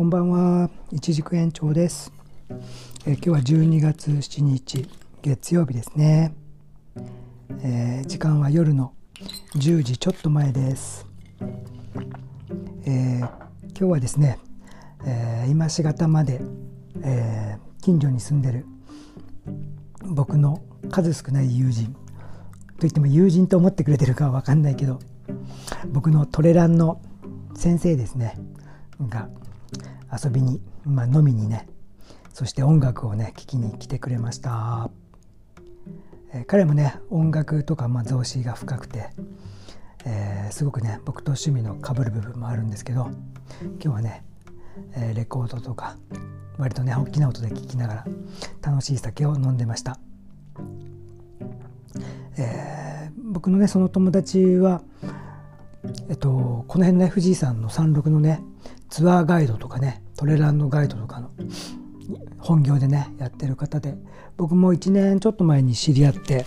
こんばんは、一軸園長です、え、今日は12月7日月曜日ですね、えー、時間は夜の10時ちょっと前です、えー、今日はですね、え今しがたまで、え近所に住んでる僕の数少ない友人といっても友人と思ってくれてるかは分かんないけど僕のトレランの先生ですね。が遊びに、まあ、飲みにねそして音楽をね聴きに来てくれました、えー、彼もね音楽とか、まあ、造詞が深くて、えー、すごくね僕と趣味のかぶる部分もあるんですけど今日はね、えー、レコードとか割とね大きな音で聴きながら楽しい酒を飲んでました、えー、僕のねその友達はえっと、この辺ね富士山の山麓のねツアーガイドとかねトレランのガイドとかの本業でねやってる方で僕も1年ちょっと前に知り合って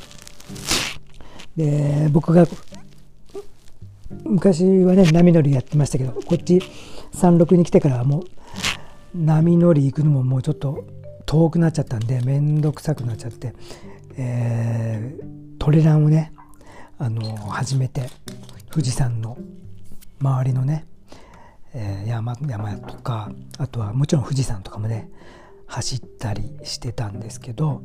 で僕が昔はね波乗りやってましたけどこっち山麓に来てからはもう波乗り行くのももうちょっと遠くなっちゃったんで面倒くさくなっちゃって、えー、トレランをねあの始めて富士山の周りのね、えー、山山とかあとはもちろん富士山とかもね走ったりしてたんですけど、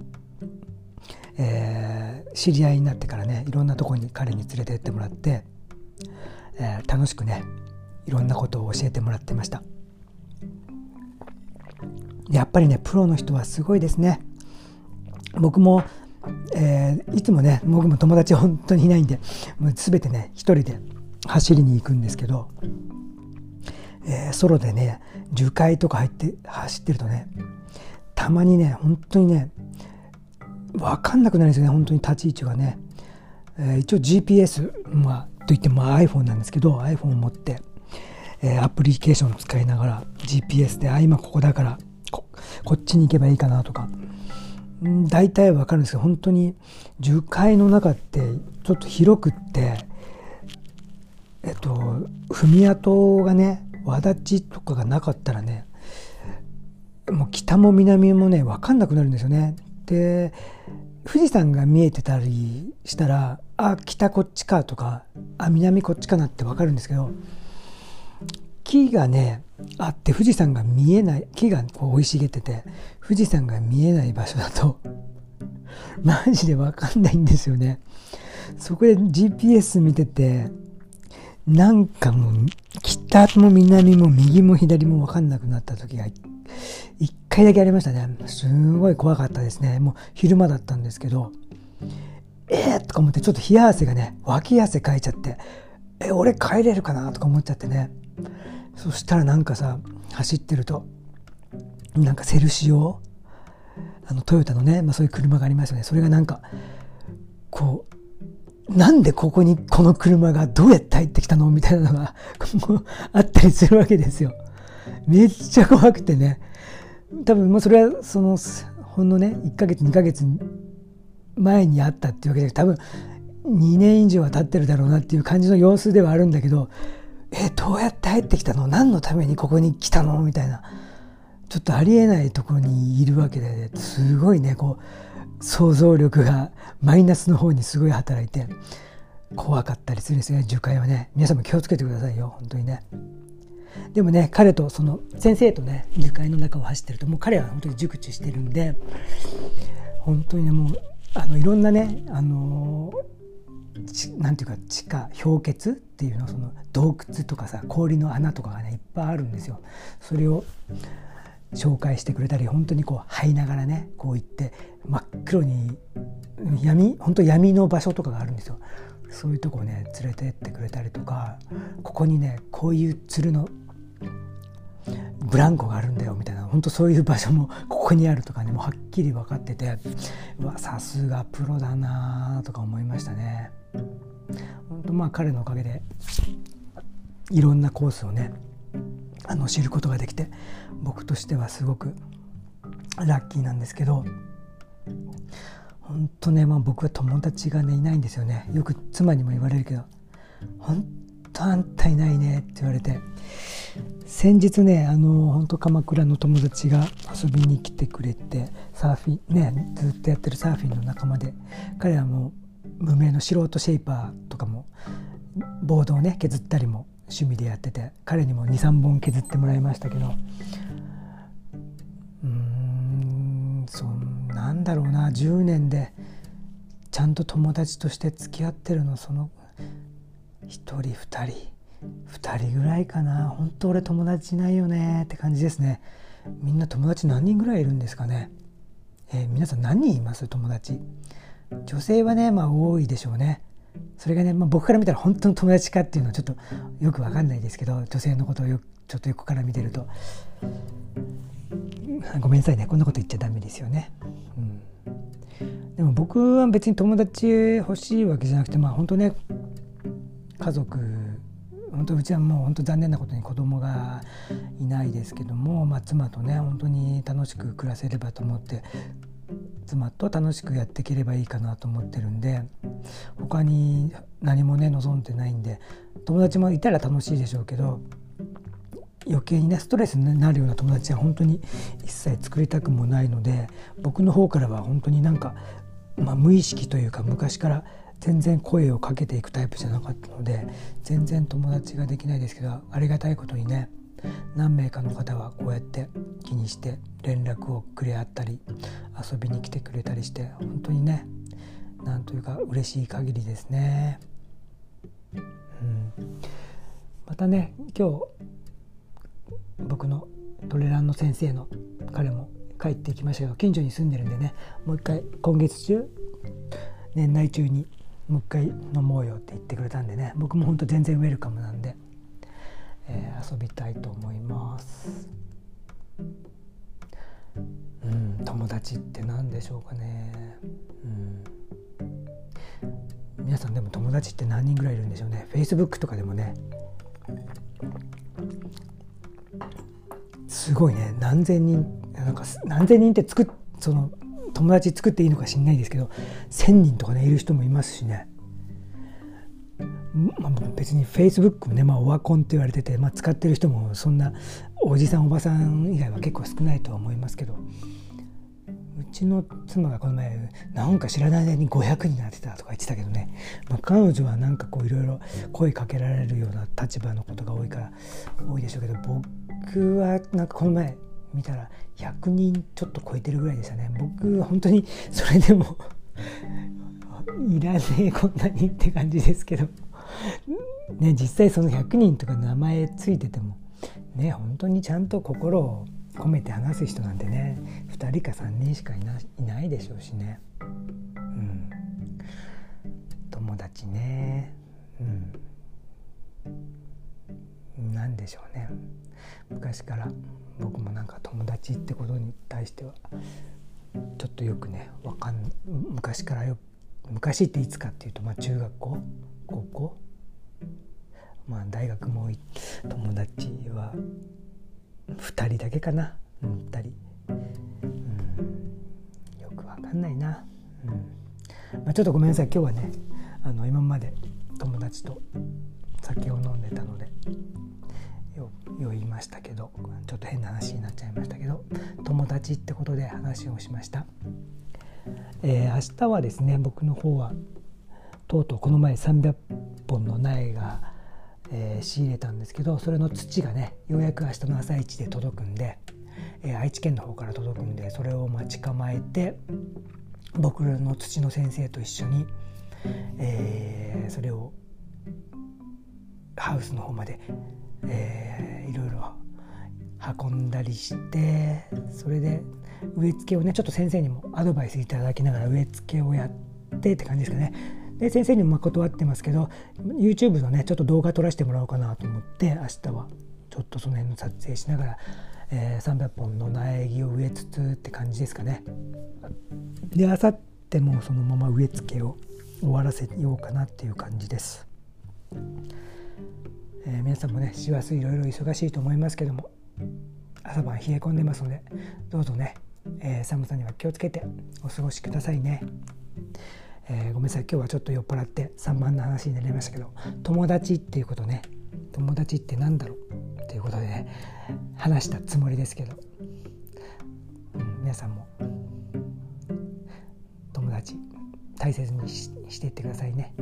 えー、知り合いになってからねいろんなとこに彼に連れてってもらって、えー、楽しくねいろんなことを教えてもらってました。やっぱりねプロの人はすごいですね。僕もえー、いつもね僕も友達本当にいないんでもう全てね一人で走りに行くんですけど、えー、ソロでね樹海とか入って走ってるとねたまにね本当にね分かんなくなるんですよね本当に立ち位置がね、えー、一応 GPS まあといっても iPhone なんですけど iPhone を持って、えー、アプリケーションを使いながら GPS であ今ここだからこっちに行けばいいかなとか。大体わかるんですけど本当に樹海の中ってちょっと広くってえっと踏み跡がね輪立ちとかがなかったらねもう北も南もね分かんなくなるんですよね。で富士山が見えてたりしたらあ北こっちかとかあ南こっちかなって分かるんですけど木がねあって富士山が見えない木がこう生い茂ってて富士山が見えない場所だと マジで分かんないんですよねそこで GPS 見ててなんかもう北も南も右も左も分かんなくなった時が一回だけありましたね。すごい怖かったですね。もう昼間だったんですけどえー、とか思ってちょっと冷や汗がね脇汗かいちゃってえ俺帰れるかなとか思っちゃってね。そしたらなんかさ走ってるとなんかセルシオあのトヨタのね、まあ、そういう車がありますよね。それがなんかこうなんでここにこの車がどうやって入ってきたのみたいなのがあったりするわけですよ。めっちゃ怖くてね。多分もうそれはそのほんのね1ヶ月2ヶ月前にあったっていうわけで多分2年以上は経ってるだろうなっていう感じの様子ではあるんだけどえどうやって入ってきたの？何のためにここに来たの？みたいな。ちょっとありえないところにいるわけですごいねこう想像力がマイナスの方にすごい働いて怖かったりするんですね樹海はね。皆さんも気をつけてくださいよ本当にね。でもね彼とその先生とね樹海の中を走ってるともう彼は本当に熟知してるんで本当にねもうあのいろんなねあのなんていうか地下氷結っていうのその洞窟とかさ氷の穴とかがねいっぱいあるんですよ。それを紹介してくれたり本当にこう這いながらねこう行って真っ黒に闇本当闇の場所とかがあるんですよ。そういうとこね連れてってくれたりとかここにねこういう鶴のブランコがあるんだよみたいな本当そういう場所もここにあるとかねもうはっきり分かっててうわさすがプロだなとか思いましたね。本当まあ彼のおかげでいろんなコースをねあの知ることができて僕としてはすごくラッキーなんですけど本当ね、まあ、僕は友達がねいないんですよね。よく妻にも言われるけど本当あんたいないねって言われて先日ねあの本当鎌倉の友達が遊びに来てくれてサーフィンねずっとやってるサーフィンの仲間で彼はもう無名の素人シェイパーとかもボードをね削ったりも趣味でやってて彼にも23本削ってもらいましたけどうーんそなんだろうな10年でちゃんと友達として付き合ってるのその1人2人2人ぐらいかな。本当俺友達いないよねって感じですね。みんな友達何人ぐらいいるんですかね、えー、皆さん何人います？友達。女性はねまあ多いでしょうね。それがね、まあ、僕から見たら本当の友達かっていうのはちょっとよく分かんないですけど女性のことをよちょっと横から見てるとごめんなさいねこんなこと言っちゃダメですよね、うん、でも僕は別に友達欲しいわけじゃなくてまあ本当ね家族本当うちはもう本当残念なことに子供がいないですけども、まあ、妻とね本当に楽しく暮らせればと思って妻と楽しくやっていければいいかなと思ってるんで他に何もね望んでないんで友達もいたら楽しいでしょうけど余計にねストレスになるような友達は本当に一切作りたくもないので僕の方からは本当になんか、まあ、無意識というか昔から全然声をかけていくタイプじゃなかったので全然友達ができないですけどありがたいことにね何名かの方はこうやって気にして連絡をくれ合ったり遊びに来てくれたりして本当にねなんというか嬉しい限りですね。うん、またね今日僕のトレランの先生の彼も帰ってきましたけど近所に住んでるんでねもう一回今月中年内中にもう一回飲もうよって言ってくれたんでね僕も本当全然ウェルカムなんで、えー、遊びたいと思います。うん友達って何でしょうかね。うん。皆さんでも友達って何人ぐらいいるんでしょうね。Facebook とかでもね。すごいね。何千人なんか何千人って作っその友達作っていいのか知んないですけど1,000人とかねいる人もいますしね、まあ、別にフェイスブックもね、まあ、オワコンって言われてて、まあ、使ってる人もそんなおじさんおばさん以外は結構少ないとは思いますけどうちの妻がこの前なんか知らない間に500になってたとか言ってたけどね、まあ、彼女はなんかこういろいろ声かけられるような立場のことが多いから多いでしょうけど僕はなんかこの前見たら100人ちょっと超えてるぐらいでしたね。僕本当にそれでも いらねえこんなにって感じですけど。ね実際その100人とか名前ついててもね本当にちゃんと心を込めて話す人なんてね2人か3人しかいないないでしょうしね。うん。友達ね。うん。何でしょうね。昔から僕もなんか友達ってことに対してはちょっとよくねわかん昔からよ昔っていつかっていうと、まあ、中学校高校？まあ大学も友達は2人だけかな、うん、2人、うん、よくわかんないな、うん。まあ、ちょっとごめんなさい。今日はねあの今まで友達と酒を飲んでたので酔いましたけどちょっと変な話になっちゃいましたけど友達ってことで話をしました、えー、明日はですね僕の方はとうとうこの前300本の苗が、えー、仕入れたんですけどそれの土がねようやく明日の朝一で届くんで、えー、愛知県の方から届くんでそれを待ち構えて僕の土の先生と一緒に、えー、それをハウスの方までえー、いろいろ運んだりしてそれで植え付けをねちょっと先生にもアドバイスいただきながら植え付けをやってって感じですかね。で先生にも断ってますけど YouTube のねちょっと動画撮らせてもらおうかなと思って明日はちょっとその辺の撮影しながら、えー、300本の苗木を植えつつって感じですかね。で明後日もそのまま植え付けを終わらせようかなっていう感じです。えー、皆さんもね師走いろいろ忙しいと思いますけども朝晩冷え込んでますのでどうぞね、えー、寒さには気をつけてお過ごしくださいね。えー、ごめんなさい今日はちょっと酔っ払って散漫な話になりましたけど友達っていうことね。友達って何だろう？ということで、ね、話したつもりですけど、うん、皆さんも友達大切にしていってくださいね。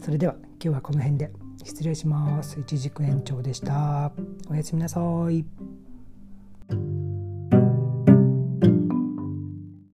それでは今日はこの辺で失礼します。一軸延長でした。おやすみなさい。